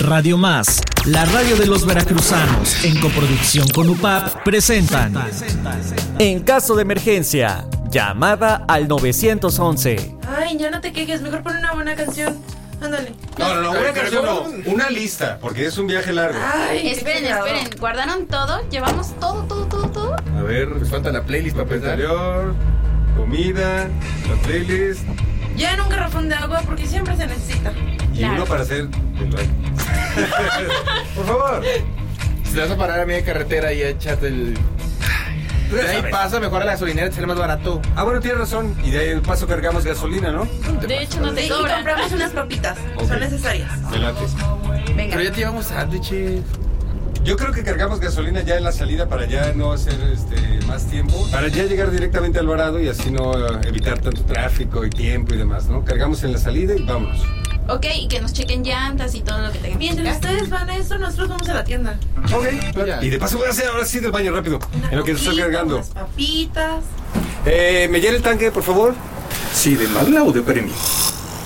Radio Más, la radio de los veracruzanos, en coproducción con UPAP, presentan. En caso de emergencia, llamada al 911. Ay, ya no te quejes, mejor pon una buena canción. Ándale. No, no, no, una canción no, una lista, porque es un viaje largo. Ay, Esperen, esperen. ¿Guardaron todo? ¿Llevamos todo, todo, todo, todo? A ver, Pues falta la playlist para interior, comida, la playlist Ya en un garrafón de agua porque siempre se necesita. y Claro. uno para hacer el baño. Por favor. Si te vas a parar a media carretera y echarte el. De ahí pasa mejor a la gasolinera, te sale más barato. Ah, bueno, tienes razón. Y de ahí el paso cargamos gasolina, ¿no? De hecho, no Sí, te y sobra. compramos unas papitas. Ok. Son necesarias. Delante. Venga. Pero ya te llevamos sándwiches. Yo creo que cargamos gasolina ya en la salida para ya no hacer este, más tiempo, para ya llegar directamente al varado y así no evitar tanto tráfico y tiempo y demás, ¿no? Cargamos en la salida y vámonos. Ok, y que nos chequen llantas y todo lo que tengan que Mientras ustedes van a eso, nosotros vamos a la tienda. Ok. Ya. Y de paso voy a hacer ahora sí del baño rápido, Una en lo que estoy cargando. Unas papitas. Eh, ¿Me llena el tanque, por favor? Sí, de Magna o de Premio.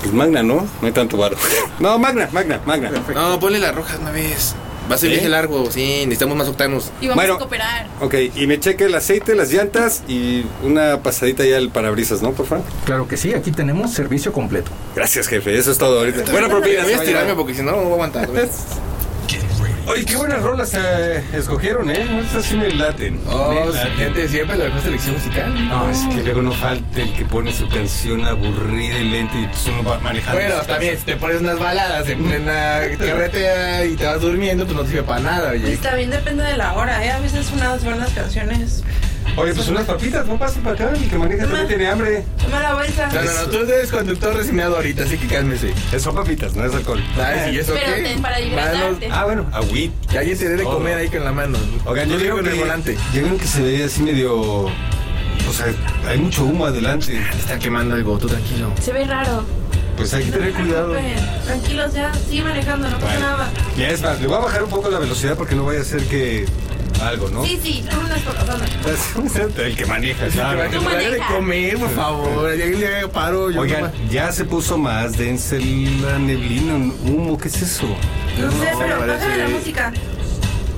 Pues Magna, ¿no? No hay tanto barro. No, Magna, Magna, Magna. No, ponle las rojas una vez. Va a ser ¿Eh? viaje largo, sí, necesitamos más octanos. Y vamos Bueno. a cooperar. Ok, y me cheque el aceite, las llantas y una pasadita ya al parabrisas, ¿no, por favor? Claro que sí, aquí tenemos servicio completo. Gracias, jefe, eso es todo ahorita. Buena propina. Voy a estirarme porque si no, no voy a aguantar. Oye, qué buenas rolas eh, escogieron, ¿eh? Estas sí me laten. Oh, Me laten. gente, siempre la mejor selección musical. No, es que luego no falta el que pone su canción aburrida y lenta y pues uno va manejando. Bueno, también, si te pones unas baladas en plena carretera y te vas durmiendo, pues no te sirve para nada, Y oye. también depende de la hora, ¿eh? A veces unas buenas canciones. Oye, pues unas papitas, no pasen para acá, el que maneja también tiene hambre. Toma la vuelta. No, no, no, tú eres conductor resignado ahorita, así que cálmese. Eh, Son papitas, no es alcohol. Ay, ¿y eso Pero qué? ten para hidratarte. Ah, bueno, agüit. Que alguien te dé de comer ahí con la mano. Oigan, yo digo con el volante. yo creo que se ve así medio... O sea, hay mucho humo adelante. Te está quemando algo, tú tranquilo. Se ve raro. Pues hay que tener cuidado. Tranquilos ya, sigue manejando, no pasa nada. ya es más, le voy a bajar un poco la velocidad porque no vaya a ser que algo, ¿no? Sí, sí, unas pocas, anda. El que maneja, claro. de comer, por favor. Alguien le paro. Yo Oigan, ya se puso más densa la neblina, humo, ¿qué es eso? No sé, No, pero parece- bájale la música.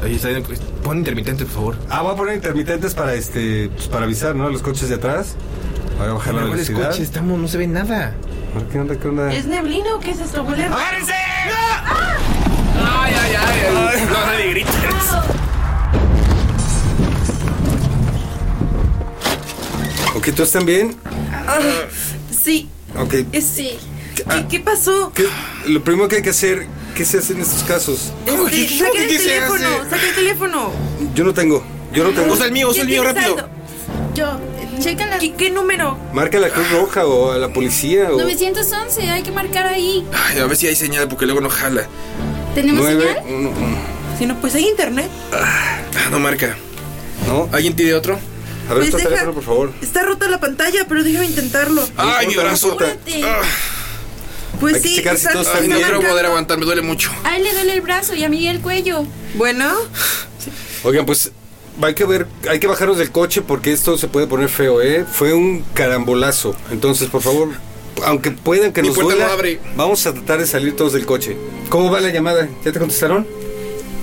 Oye, está bien, pues, pon intermitente, por favor. Ah, voy a poner intermitentes para este, pues, para avisar, ¿no? Los coches de atrás. Voy a bajar la ¿Cuáles velocidad. coches? Estamos, no se ve nada. ¿Qué onda, qué onda? ¿Es neblina o qué es esto? ¡Agárrense! Ay, ay, ay. ay. No, grites. Ok, ¿tú están bien? Sí, Ok. es sí. ¿Qué, qué pasó? ¿Qué- lo primero que hay que hacer, ¿qué se hace en estos casos? Este, ¿qué- qué- saca el qué se teléfono, hace? saca el teléfono. Yo no tengo, yo no tengo. Usa el mío, usa el ¿Quién mío rápido. saldo? Yo, checan la ¿Qué, qué número? Marca a la Cruz Roja o a la policía o 911, hay que marcar ahí. Ay, a ver si hay señal, porque luego no jala. ¿Tenemos señal? uno uno. Si no, pues hay internet. Ah, no marca. ¿No? ¿Alguien tiene otro? A ver Pues tu deja- teléfono, por favor. Está rota la pantalla, pero déjame intentarlo. Ay, mi brazo. Ah, Pues Hay que sí, checar si está, todos está Ay, no quiero poder aguantar, me duele mucho. A él le duele el brazo y a mí el cuello. Bueno, Oigan, pues hay que ver, hay que bajarnos del coche porque esto se puede poner feo, ¿eh? Fue un carambolazo. Entonces, por favor, aunque puedan que Mi nos puerta duela, no abre. vamos a tratar de salir todos del coche. ¿Cómo va la llamada? ¿Ya te contestaron?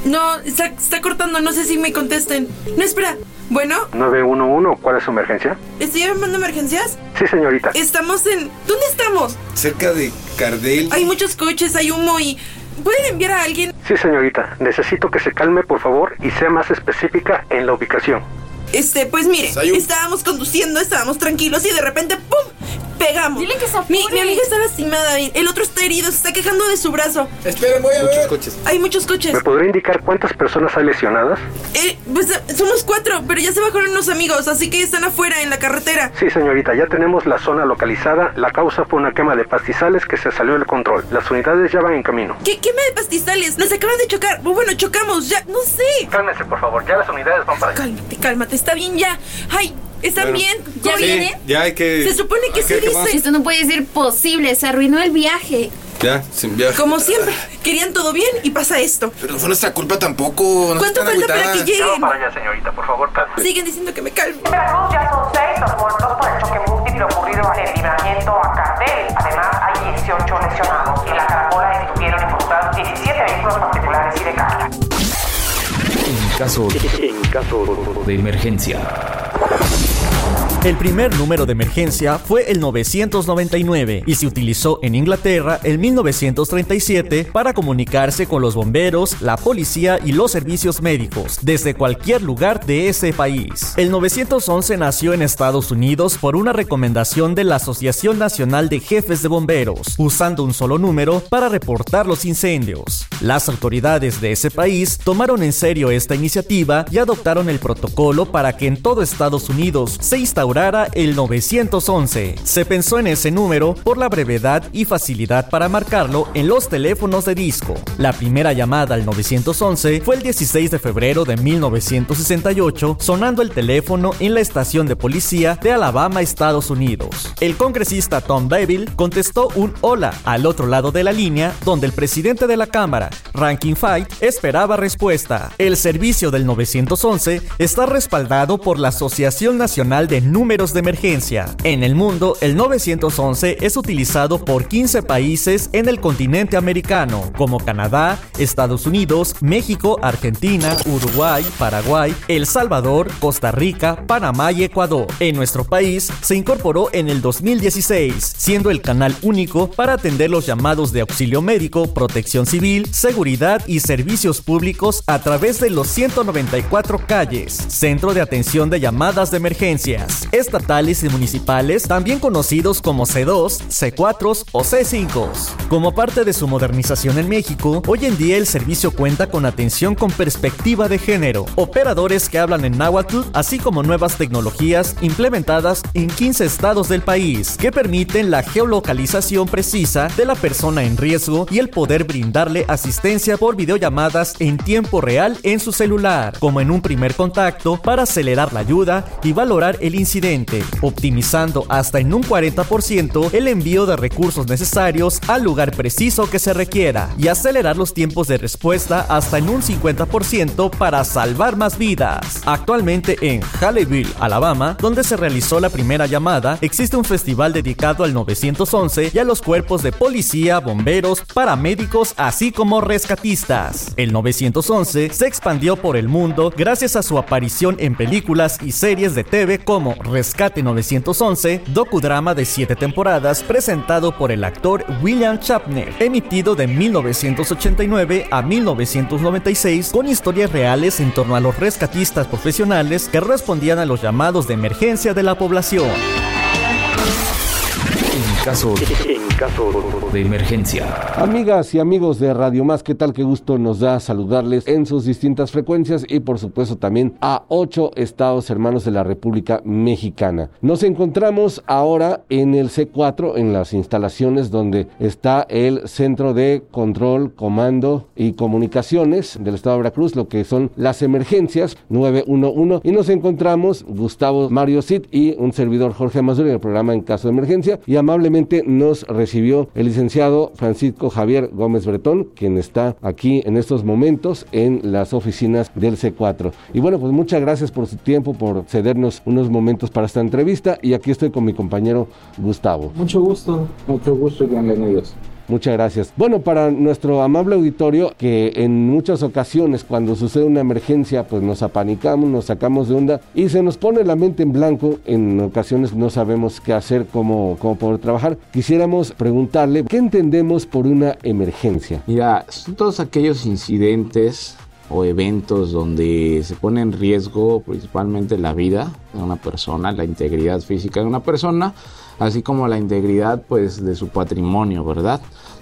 no, está, está cortando, no sé si me contesten. No, espera. Bueno, 911, ¿cuál es su emergencia? ¿estoy llamando emergencias? Sí, señorita. Estamos en... ¿Dónde estamos? Cerca de Cardel. Hay muchos coches, hay humo y... ¿Pueden enviar a alguien? Sí, señorita. Necesito que se calme, por favor, y sea más específica en la ubicación. Este, pues mire, Sayú. estábamos conduciendo, estábamos tranquilos y de repente ¡pum! Pegamos. Dile que se mi, apure. mi amiga está lastimada y el otro está herido, se está quejando de su brazo. Esperen, voy a Muchos ver. coches. Hay muchos coches. ¿Me podría indicar cuántas personas hay lesionadas? Eh, pues somos cuatro, pero ya se bajaron unos amigos, así que están afuera en la carretera. Sí, señorita, ya tenemos la zona localizada. La causa fue una quema de pastizales que se salió del control. Las unidades ya van en camino. ¿Qué quema de pastizales? Nos acaban de chocar. Bueno, chocamos, ya, no sé. Cálmese, por favor. Ya las unidades van para allá. Cálmate, cálmate, está bien ya. Ay, ¿están Bueno. bien? ¿Ya ¿Cómo viene? Sí, ya hay que. Se supone que sí dice. Esto no puede ser posible, se arruinó el viaje. Ya, sin viaje. Como siempre, querían todo bien y pasa esto. Pero no fue nuestra culpa tampoco. No ¿Cuánto falta para que lleguen? allá, señorita, por favor, cálmese. Siguen diciendo que me calme. En Veracruz ya son seis los muertos por el choque múltiple ocurrido en el libramiento a Cardel. Además, hay 18 18 lesionados. En la caracola estuvieron involucrados 17 vehículos particulares y de carga. En caso, en caso de emergencia. El primer número de emergencia fue el 999 y se utilizó en Inglaterra en 1937 para comunicarse con los bomberos, la policía y los servicios médicos desde cualquier lugar de ese país. El 911 nació en Estados Unidos por una recomendación de la Asociación Nacional de Jefes de Bomberos, usando un solo número para reportar los incendios. Las autoridades de ese país tomaron en serio esta iniciativa y adoptaron el protocolo para que en todo Estados Unidos se instaurara el 911. Se pensó en ese número por la brevedad y facilidad para marcarlo en los teléfonos de disco. La primera llamada al 911 fue el 16 de febrero de 1968, sonando el teléfono en la estación de policía de Alabama, Estados Unidos. El congresista Tom Deville contestó un hola al otro lado de la línea, donde el presidente de la Cámara, Ranking Fight, esperaba respuesta. El servicio del 911 está respaldado por la Asociación Nacional de números de emergencia. En el mundo, el 911 es utilizado por 15 países en el continente americano, como Canadá, Estados Unidos, México, Argentina, Uruguay, Paraguay, El Salvador, Costa Rica, Panamá y Ecuador. En nuestro país se incorporó en el 2016, siendo el canal único para atender los llamados de auxilio médico, protección civil, seguridad y servicios públicos a través de los 194 calles, Centro de Atención de Llamadas de Emergencias estatales y municipales, también conocidos como C2, C4 o C5. Como parte de su modernización en México, hoy en día el servicio cuenta con atención con perspectiva de género, operadores que hablan en náhuatl, así como nuevas tecnologías implementadas en 15 estados del país, que permiten la geolocalización precisa de la persona en riesgo y el poder brindarle asistencia por videollamadas en tiempo real en su celular, como en un primer contacto para acelerar la ayuda y valorar el incidente, optimizando hasta en un 40% el envío de recursos necesarios al lugar preciso que se requiera y acelerar los tiempos de respuesta hasta en un 50% para salvar más vidas. Actualmente en Haleyville, Alabama, donde se realizó la primera llamada, existe un festival dedicado al 911 y a los cuerpos de policía, bomberos, paramédicos, así como rescatistas. El 911 se expandió por el mundo gracias a su aparición en películas y series de TV como Rescate 911, docudrama de 7 temporadas presentado por el actor William Chapner, emitido de 1989 a 1996 con historias reales en torno a los rescatistas profesionales que respondían a los llamados de emergencia de la población. Caso, caso de emergencia. Amigas y amigos de Radio Más, ¿qué tal? Qué gusto nos da saludarles en sus distintas frecuencias y por supuesto también a ocho estados hermanos de la República Mexicana. Nos encontramos ahora en el C4, en las instalaciones donde está el Centro de Control, Comando y Comunicaciones del Estado de Veracruz, lo que son las emergencias 911 y nos encontramos Gustavo Mario Cid y un servidor Jorge Mazur en el programa En Caso de Emergencia y amablemente nos recibió el licenciado Francisco Javier Gómez Bretón, quien está aquí en estos momentos en las oficinas del C4. Y bueno, pues muchas gracias por su tiempo, por cedernos unos momentos para esta entrevista y aquí estoy con mi compañero Gustavo. Mucho gusto, mucho gusto y bienvenidos. Muchas gracias. Bueno, para nuestro amable auditorio, que en muchas ocasiones cuando sucede una emergencia, pues nos apanicamos, nos sacamos de onda y se nos pone la mente en blanco. En ocasiones no sabemos qué hacer, cómo, cómo poder trabajar. Quisiéramos preguntarle, ¿qué entendemos por una emergencia? Mira, son todos aquellos incidentes o eventos donde se pone en riesgo principalmente la vida de una persona, la integridad física de una persona, así como la integridad pues de su patrimonio, ¿verdad?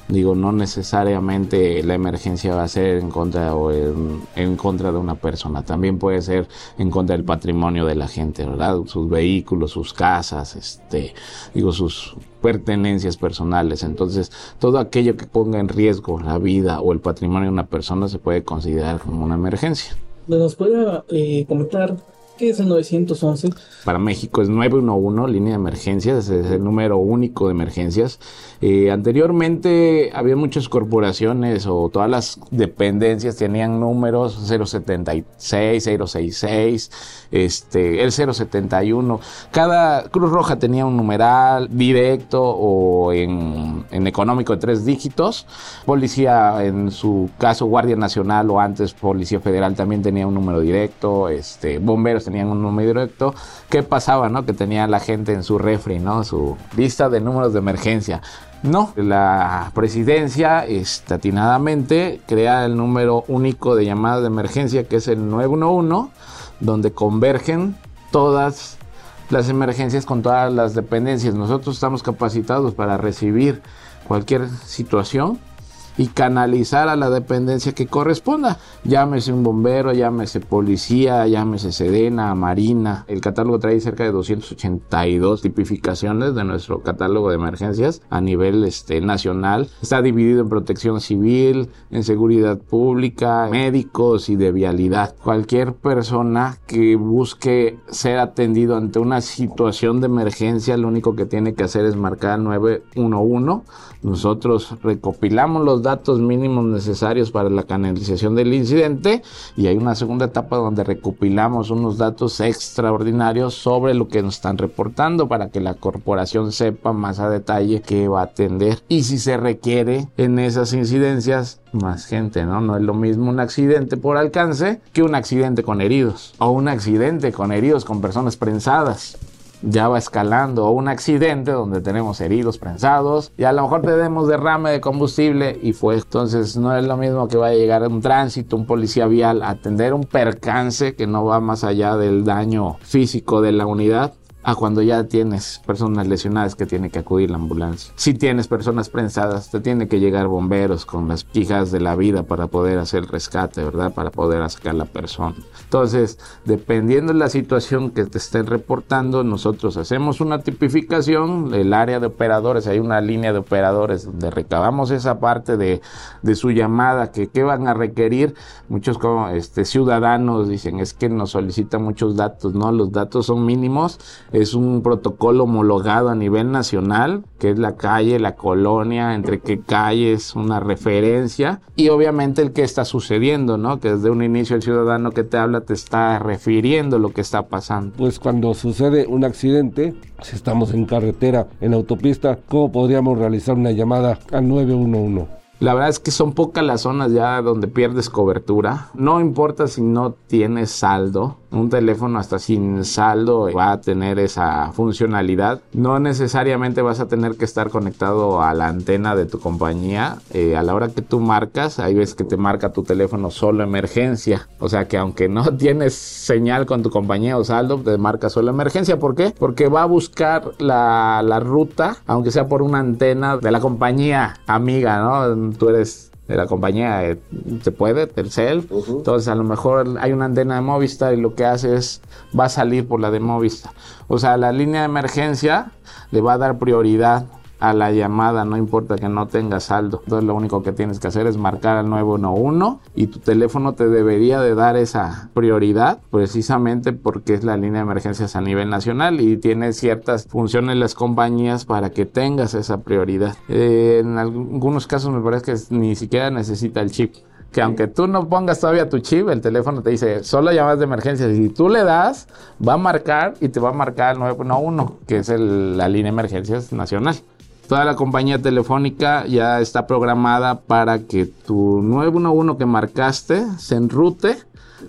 Digo, no necesariamente la emergencia va a ser en contra o en, contra de una persona, también puede ser en contra del patrimonio de la gente, ¿verdad? Sus vehículos, sus casas, este, digo, sus pertenencias personales. Entonces, todo aquello que ponga en riesgo la vida o el patrimonio de una persona se puede considerar como una emergencia. ¿Nos puede eh, comentar ¿Qué es el 911? Para México es 911, línea de emergencias, es el número único de emergencias. Eh, anteriormente había muchas corporaciones o todas las dependencias tenían números 076, 066, este, el 071. Cada Cruz Roja tenía un numeral directo o en, en económico de tres dígitos. Policía, en su caso, Guardia Nacional o antes Policía Federal también tenía un número directo. Este, bomberos tenían un número directo. ¿Qué pasaba, no? Que tenía la gente en su refri, ¿no? Su lista de números de emergencia. No, la presidencia estatinadamente crea el número único de llamadas de emergencia que es el 911, donde convergen todas las emergencias con todas las dependencias. Nosotros estamos capacitados para recibir cualquier situación y canalizar a la dependencia que corresponda. Llámese un bombero, llámese policía, llámese Sedena, Marina. El catálogo trae cerca de 282 tipificaciones de nuestro catálogo de emergencias a nivel este, nacional. Está dividido en protección civil, en seguridad pública, médicos y de vialidad. Cualquier persona que busque ser atendido ante una situación de emergencia, lo único que tiene que hacer es marcar 911. Nosotros recopilamos los datos mínimos necesarios para la canalización del incidente y hay una segunda etapa donde recopilamos unos datos extraordinarios sobre lo que nos están reportando para que la corporación sepa más a detalle qué va a atender y si se requiere en esas incidencias más gente, ¿no? No es lo mismo un accidente por alcance que un accidente con heridos o un accidente con heridos con personas prensadas ya va escalando un accidente donde tenemos heridos prensados y a lo mejor tenemos derrame de combustible y fue. Entonces no es lo mismo que vaya a llegar un tránsito, un policía vial a atender un percance que no va más allá del daño físico de la unidad a cuando ya tienes personas lesionadas que tiene que acudir la ambulancia. Si tienes personas prensadas, te tiene que llegar bomberos con las quijas de la vida para poder hacer rescate, ¿verdad? Para poder sacar la persona. Entonces, dependiendo de la situación que te estén reportando, nosotros hacemos una tipificación, el área de operadores, hay una línea de operadores donde recabamos esa parte de, de su llamada, que qué van a requerir. Muchos como este, ciudadanos dicen, es que nos solicitan muchos datos, ¿no? Los datos son mínimos es un protocolo homologado a nivel nacional, que es la calle, la colonia, entre qué calles, una referencia y obviamente el que está sucediendo, ¿no? Que desde un inicio el ciudadano que te habla te está refiriendo lo que está pasando. Pues cuando sucede un accidente, si estamos en carretera, en autopista, ¿cómo podríamos realizar una llamada al 911? La verdad es que son pocas las zonas ya donde pierdes cobertura. No importa si no tienes saldo. Un teléfono hasta sin saldo va a tener esa funcionalidad. No necesariamente vas a tener que estar conectado a la antena de tu compañía. Eh, a la hora que tú marcas, hay veces que te marca tu teléfono solo emergencia. O sea que aunque no tienes señal con tu compañía o saldo, te marca solo emergencia. ¿Por qué? Porque va a buscar la, la ruta, aunque sea por una antena de la compañía amiga, ¿no? tú eres de la compañía, eh, se puede, Telcel, entonces a lo mejor hay una antena de Movistar y lo que hace es, va a salir por la de Movistar. O sea, la línea de emergencia le va a dar prioridad a la llamada, no importa que no tengas saldo. Entonces lo único que tienes que hacer es marcar al 911 y tu teléfono te debería de dar esa prioridad precisamente porque es la línea de emergencias a nivel nacional y tiene ciertas funciones las compañías para que tengas esa prioridad. Eh, en algunos casos me parece que ni siquiera necesita el chip que aunque tú no pongas todavía tu chip, el teléfono te dice solo llamadas de emergencia. Y tú le das, va a marcar y te va a marcar el 911, que es la línea de emergencias nacional. Toda la compañía telefónica ya está programada para que tu 911 que marcaste se enrute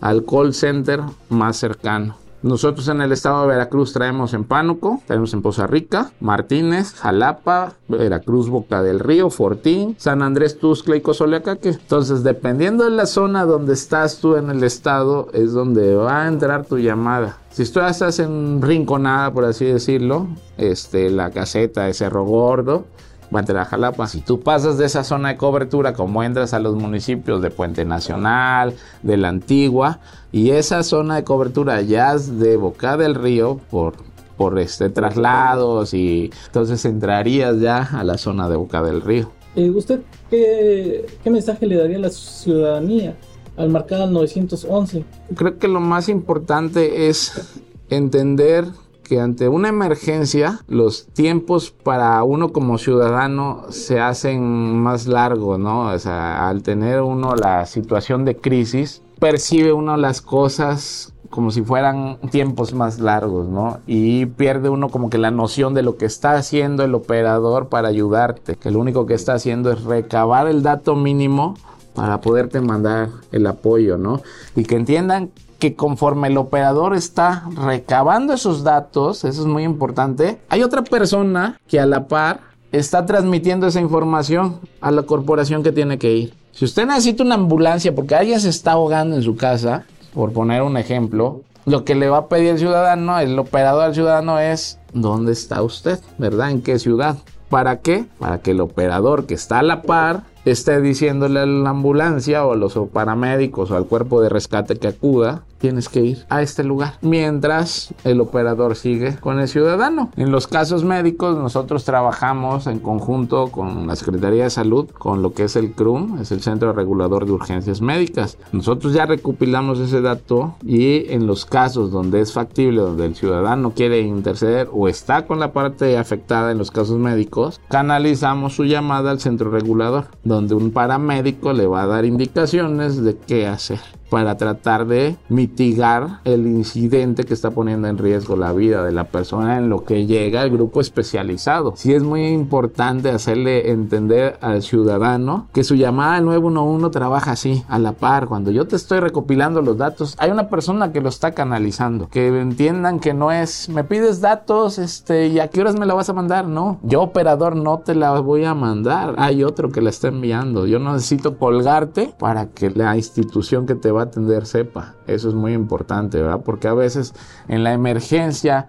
al call center más cercano. Nosotros en el estado de Veracruz traemos en Pánuco, traemos en Poza Rica, Martínez, Jalapa, Veracruz, Boca del Río, Fortín, San Andrés, Tuxtla y Cozoleacaque. Entonces, dependiendo de la zona donde estás tú en el estado, es donde va a entrar tu llamada. Si tú estás en Rinconada, por así decirlo, este, la caseta de Cerro Gordo, va a entrar a Jalapa. Si tú pasas de esa zona de cobertura, como entras a los municipios de Puente Nacional, de la Antigua, y esa zona de cobertura ya es de Boca del Río por, por este traslados y entonces entrarías ya a la zona de Boca del Río. Eh, ¿Usted qué, qué mensaje le daría a la ciudadanía al marcar al 911? Creo que lo más importante es entender que ante una emergencia los tiempos para uno como ciudadano se hacen más largos, ¿no? O sea, al tener uno la situación de crisis, percibe uno las cosas como si fueran tiempos más largos, ¿no? Y pierde uno como que la noción de lo que está haciendo el operador para ayudarte, que lo único que está haciendo es recabar el dato mínimo para poderte mandar el apoyo, ¿no? Y que entiendan que conforme el operador está recabando esos datos, eso es muy importante, hay otra persona que a la par está transmitiendo esa información a la corporación que tiene que ir. Si usted necesita una ambulancia porque alguien se está ahogando en su casa, por poner un ejemplo, lo que le va a pedir el ciudadano, el operador al ciudadano es, ¿dónde está usted? ¿Verdad? ¿En qué ciudad? ¿Para qué? Para que el operador que está a la par esté diciéndole a la ambulancia o a los paramédicos o al cuerpo de rescate que acuda, tienes que ir a este lugar. Mientras el operador sigue con el ciudadano. En los casos médicos nosotros trabajamos en conjunto con la Secretaría de Salud, con lo que es el CRUM, es el Centro Regulador de Urgencias Médicas. Nosotros ya recopilamos ese dato y en los casos donde es factible, donde el ciudadano quiere interceder o está con la parte afectada en los casos médicos, canalizamos su llamada al centro regulador donde un paramédico le va a dar indicaciones de qué hacer para tratar de mitigar el incidente que está poniendo en riesgo la vida de la persona en lo que llega al grupo especializado. Sí es muy importante hacerle entender al ciudadano que su llamada al 911 trabaja así, a la par. Cuando yo te estoy recopilando los datos, hay una persona que lo está canalizando. Que entiendan que no es, me pides datos, este, y a qué horas me la vas a mandar. No, yo operador no te la voy a mandar. Hay otro que la está enviando. Yo necesito colgarte para que la institución que te va a atender sepa. Eso es muy importante, ¿verdad? Porque a veces en la emergencia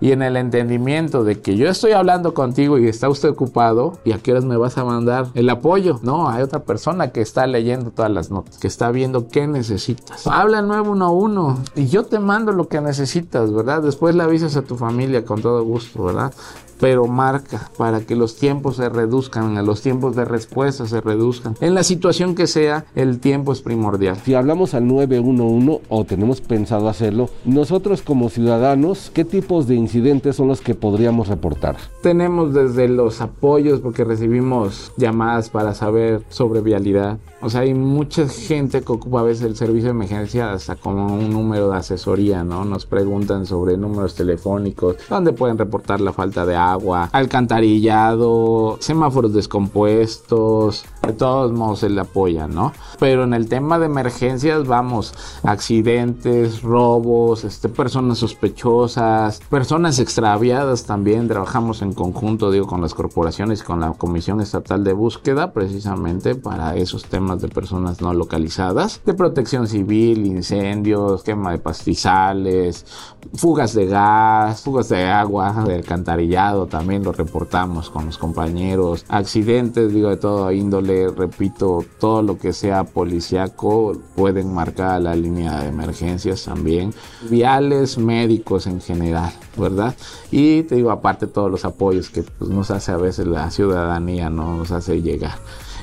y en el entendimiento de que yo estoy hablando contigo y está usted ocupado y a qué horas me vas a mandar el apoyo. No, hay otra persona que está leyendo todas las notas, que está viendo qué necesitas. Habla al 911 y yo te mando lo que necesitas, ¿verdad? Después le avisas a tu familia con todo gusto, ¿verdad? Pero marca para que los tiempos se reduzcan, los tiempos de respuesta se reduzcan. En la situación que sea, el tiempo es primordial. Si hablamos al 911 o tenemos pensado hacerlo, nosotros como ciudadanos, ¿qué tipos de incidentes son los que podríamos reportar? Tenemos desde los apoyos porque recibimos llamadas para saber sobre vialidad. O sea, hay mucha gente que ocupa a veces el servicio de emergencia hasta como un número de asesoría, ¿no? Nos preguntan sobre números telefónicos, dónde pueden reportar la falta de agua, alcantarillado, semáforos descompuestos, de todos modos se le apoya, ¿no? Pero en el tema de emergencias, vamos, accidentes, robos, este, personas sospechosas, personas extraviadas también, trabajamos en conjunto, digo, con las corporaciones y con la Comisión Estatal de Búsqueda, precisamente para esos temas de personas no localizadas, de protección civil, incendios, quema de pastizales, fugas de gas, fugas de agua, de alcantarillado, también lo reportamos con los compañeros, accidentes, digo, de todo índole, repito, todo lo que sea policiaco pueden marcar la línea de emergencias también, viales médicos en general, ¿verdad? Y te digo, aparte todos los apoyos que pues, nos hace a veces la ciudadanía, ¿no? Nos hace llegar.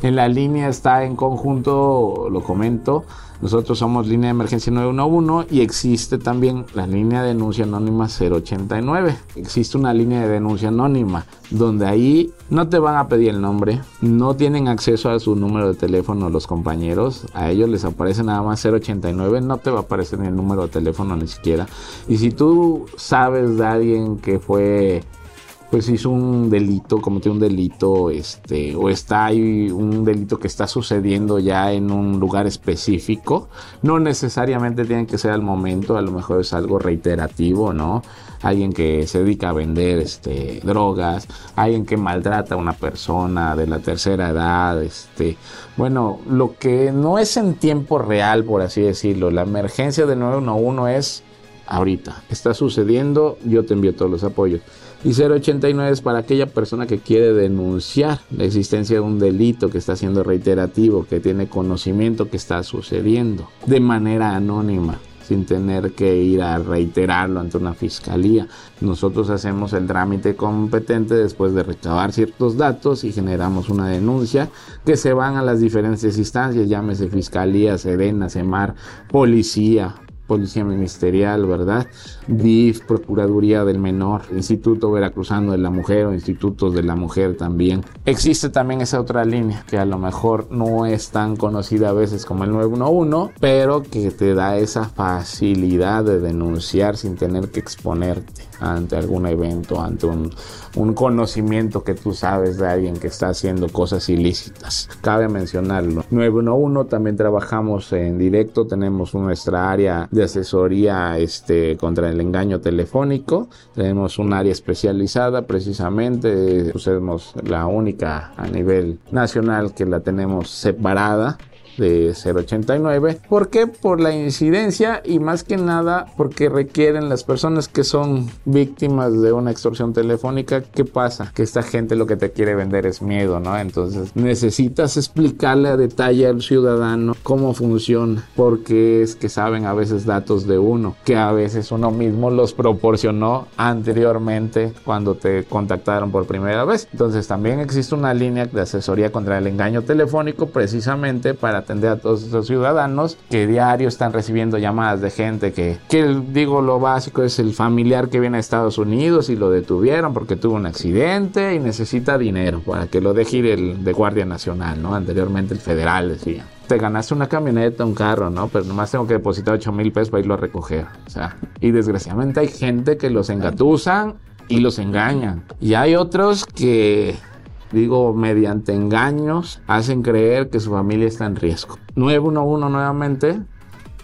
En la línea está en conjunto, lo comento, nosotros somos línea de emergencia 911 y existe también la línea de denuncia anónima 089. Existe una línea de denuncia anónima donde ahí no te van a pedir el nombre, no tienen acceso a su número de teléfono los compañeros, a ellos les aparece nada más 089, no te va a aparecer ni el número de teléfono ni siquiera. Y si tú sabes de alguien que fue pues hizo un delito, cometió un delito, este, o está un delito que está sucediendo ya en un lugar específico, no necesariamente tiene que ser al momento, a lo mejor es algo reiterativo, ¿no? Alguien que se dedica a vender este, drogas, alguien que maltrata a una persona de la tercera edad, este, bueno, lo que no es en tiempo real, por así decirlo, la emergencia del 911 es ahorita, está sucediendo, yo te envío todos los apoyos. Y 089 es para aquella persona que quiere denunciar la existencia de un delito que está siendo reiterativo, que tiene conocimiento que está sucediendo de manera anónima. sin tener que ir a reiterarlo ante una fiscalía. Nosotros hacemos el trámite competente después de recabar ciertos datos y generamos una denuncia que se van a las diferentes instancias, llámese fiscalía, Serena, Semar, policía, Policía Ministerial, ¿verdad? DIF, Procuraduría del Menor, Instituto Veracruzano de la Mujer o Institutos de la Mujer también. Existe también esa otra línea que a lo mejor no es tan conocida a veces como el 911, pero que te da esa facilidad de denunciar sin tener que exponerte ante algún evento, ante un, un conocimiento que tú sabes de alguien que está haciendo cosas ilícitas. Cabe mencionarlo. 911 también trabajamos en directo, tenemos nuestra área de asesoría este, contra el engaño telefónico. Tenemos un área especializada precisamente, somos la única a nivel nacional que la tenemos separada de 089. ¿Por qué? Por la incidencia y más que nada porque requieren las personas que son víctimas de una extorsión telefónica. ¿Qué pasa? Que esta gente lo que te quiere vender es miedo, ¿no? Entonces necesitas explicarle a detalle al ciudadano cómo funciona, porque es que saben a veces datos de uno, que a veces uno mismo los proporcionó anteriormente cuando te contactaron por primera vez. Entonces también existe una línea de asesoría contra el engaño telefónico precisamente para atender a todos esos ciudadanos que diario están recibiendo llamadas de gente que, que digo lo básico es el familiar que viene a Estados Unidos y lo detuvieron porque tuvo un accidente y necesita dinero para que lo deje ir el de Guardia Nacional, ¿no? Anteriormente el federal decía te ganaste una camioneta, un carro, ¿no? Pero nomás tengo que depositar 8 mil pesos para irlo a recoger. O sea, y desgraciadamente hay gente que los engatusan y los engañan. Y hay otros que digo, mediante engaños, hacen creer que su familia está en riesgo. 911 nuevamente,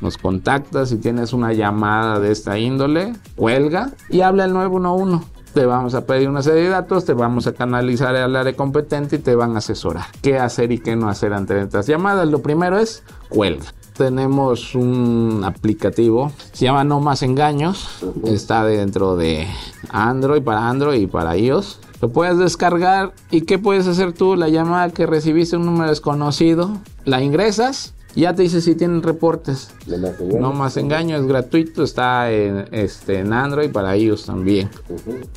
nos contacta si tienes una llamada de esta índole, cuelga y habla el 911. Te vamos a pedir una serie de datos, te vamos a canalizar al área competente y te van a asesorar qué hacer y qué no hacer ante estas llamadas. Lo primero es cuelga tenemos un aplicativo, se llama No Más Engaños, está dentro de Android, para Android y para iOS. Lo puedes descargar y ¿qué puedes hacer tú? La llamada que recibiste un número desconocido, la ingresas ya te dice si tienen reportes. No más engaño, es gratuito, está en, este, en Android para ellos también.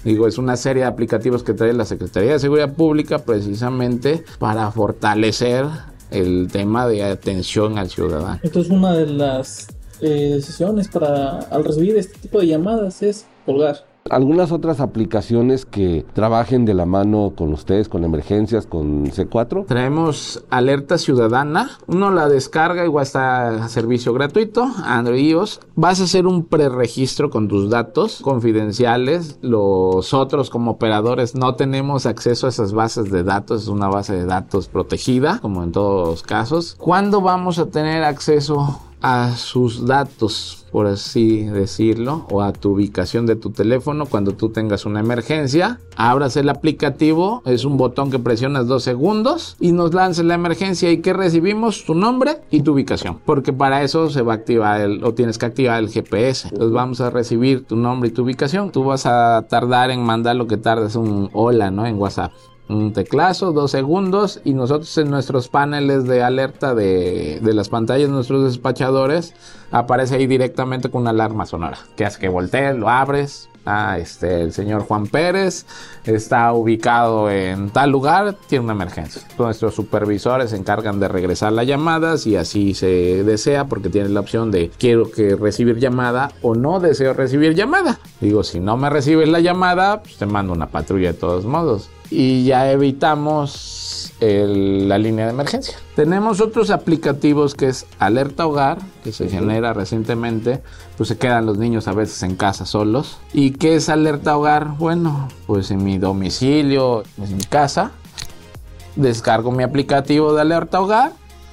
Digo, es una serie de aplicativos que trae la Secretaría de Seguridad Pública precisamente para fortalecer el tema de atención al ciudadano. Entonces una de las eh, decisiones para al recibir este tipo de llamadas es colgar. ¿Algunas otras aplicaciones que trabajen de la mano con ustedes, con emergencias, con C4? Traemos Alerta Ciudadana. Uno la descarga, igual está a servicio gratuito, Android iOS. Vas a hacer un preregistro con tus datos confidenciales. Los otros como operadores no tenemos acceso a esas bases de datos. Es una base de datos protegida, como en todos los casos. ¿Cuándo vamos a tener acceso a sus datos, por así decirlo, o a tu ubicación de tu teléfono cuando tú tengas una emergencia. Abras el aplicativo, es un botón que presionas dos segundos y nos lanza la emergencia y que recibimos tu nombre y tu ubicación, porque para eso se va a activar el, o tienes que activar el GPS. Entonces vamos a recibir tu nombre y tu ubicación. Tú vas a tardar en mandar lo que tardas un hola, ¿no? En WhatsApp un teclazo, dos segundos y nosotros en nuestros paneles de alerta de, las pantallas, nuestros despachadores, aparece ahí directamente con una alarma sonora, que hace que voltees, lo abres. Ah, este, el señor Juan Pérez está ubicado en tal lugar, tiene una emergencia. Nuestros supervisores se encargan de regresar las llamadas y así se desea porque tiene la opción de quiero que recibir llamada o no deseo recibir llamada. Digo, si no me recibes la llamada, pues te mando una patrulla de todos modos y ya evitamos el, la línea de emergencia. Tenemos otros aplicativos que es Alerta Hogar, que se genera recientemente, pues se quedan los niños a veces en casa solos. ¿Y qué es Alerta Hogar? Bueno, pues en mi domicilio, en mi casa, descargo mi aplicativo de Alerta Hogar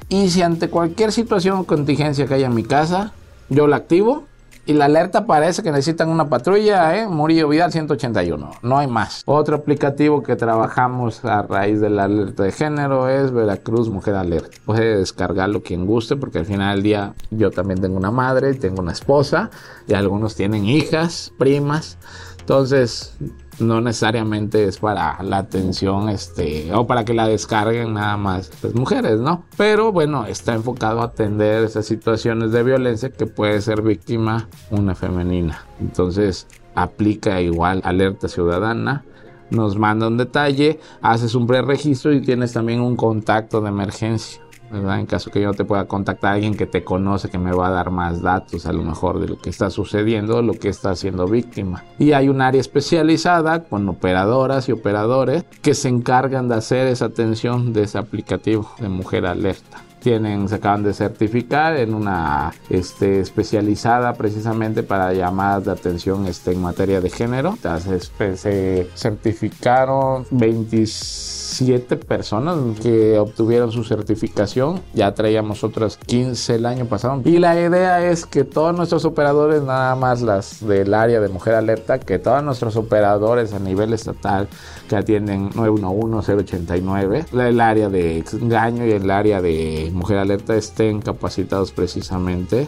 y si ante cualquier situación o contingencia que haya en mi casa, yo la activo y la alerta parece que necesitan una patrulla, ¿eh? Murillo Vidal 181. No hay más. Otro aplicativo que trabajamos a raíz de la alerta de género es Veracruz Mujer Alerta. Puede descargarlo quien guste porque al final del día yo también tengo una madre, tengo una esposa y algunos tienen hijas, primas. Entonces, no necesariamente es para la atención, este, o para que la descarguen nada más las mujeres, ¿no? Pero bueno, está enfocado a atender esas situaciones de violencia que puede ser víctima una femenina. Entonces, aplica igual alerta ciudadana nos manda un detalle, haces un preregistro y tienes también un contacto de emergencia. En caso que yo no te pueda contactar alguien que te conoce, que me va a dar más datos a lo mejor de lo que está sucediendo, lo que está siendo víctima. Y hay un área especializada con operadoras y operadores que se encargan de hacer esa atención de ese aplicativo de Mujer Alerta tienen, se acaban de certificar en una este, especializada precisamente para llamadas de atención este, en materia de género. Entonces, se certificaron 26 siete personas que obtuvieron su certificación. Ya traíamos otras 15 el año pasado. Y la idea es que todos nuestros operadores, nada más las del área de Mujer Alerta, que todos nuestros operadores a nivel estatal que atienden 911, 089, el área de engaño y el área de Mujer Alerta estén capacitados precisamente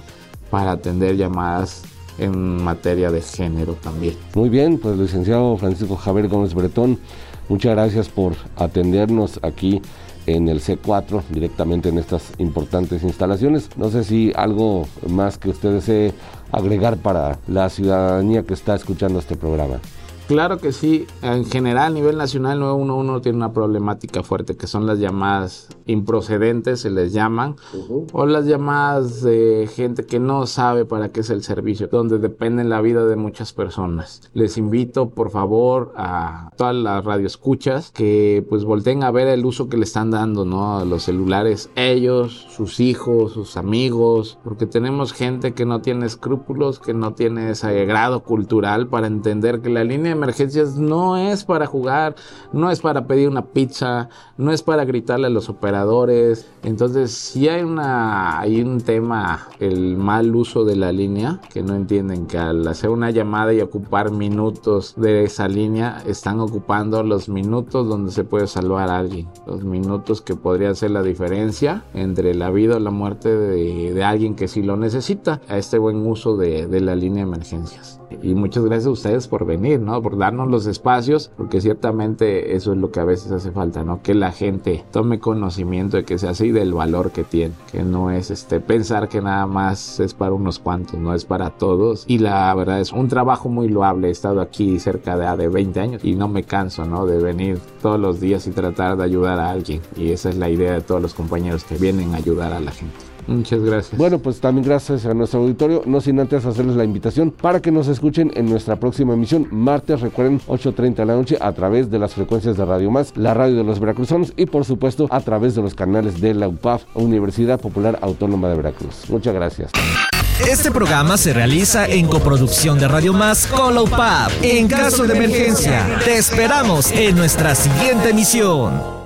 para atender llamadas en materia de género también. Muy bien, pues licenciado Francisco Javier Gómez Bretón, Muchas gracias por atendernos aquí en el C4, directamente en estas importantes instalaciones. No sé si algo más que usted desee agregar para la ciudadanía que está escuchando este programa. Claro que sí. En general, a nivel nacional, 911 tiene una problemática fuerte, que son las llamadas improcedentes, se les llaman, o las llamadas de gente que no sabe para qué es el servicio, donde depende la vida de muchas personas. Les invito, por favor, a todas las radioescuchas que pues volteen a ver el uso que le están dando, ¿no? A los celulares, ellos, sus hijos, sus amigos, porque tenemos gente que no tiene escrúpulos, que no tiene ese grado cultural para entender que la línea emergencias no es para jugar, no es para pedir una pizza, no es para gritarle a los operadores. Entonces, si hay una hay un tema el mal uso de la línea que no entienden que al hacer una llamada y ocupar minutos de esa línea están ocupando los minutos donde se puede salvar a alguien, los minutos que podría hacer la diferencia entre la vida o la muerte de, alguien que sí lo necesita a este buen uso de, de la línea de emergencias. Y muchas gracias a ustedes por venir, ¿no? Por darnos los espacios, porque ciertamente eso es lo que a veces hace falta, ¿no? Que la gente tome conocimiento de que se hace y del valor que tiene, que no es este pensar que nada más es para unos cuantos, no es para todos. Y la verdad es un trabajo muy loable. He estado aquí cerca de, de 20 años y no me canso, ¿no? De venir todos los días y tratar de ayudar a alguien. Y esa es la idea de todos los compañeros que vienen a ayudar a la gente. Muchas gracias. Bueno, pues también gracias a nuestro auditorio, no sin antes hacerles la invitación para que nos escuchen en nuestra próxima emisión, martes, recuerden, 8.30 de la noche, a través de las frecuencias de Radio Más, la radio de los veracruzanos y por supuesto a través de los canales de la UPAF, Universidad Popular Autónoma de Veracruz. Muchas gracias. Este programa se realiza en coproducción de Radio Más con la UPAF. En caso de emergencia, te esperamos en nuestra siguiente emisión.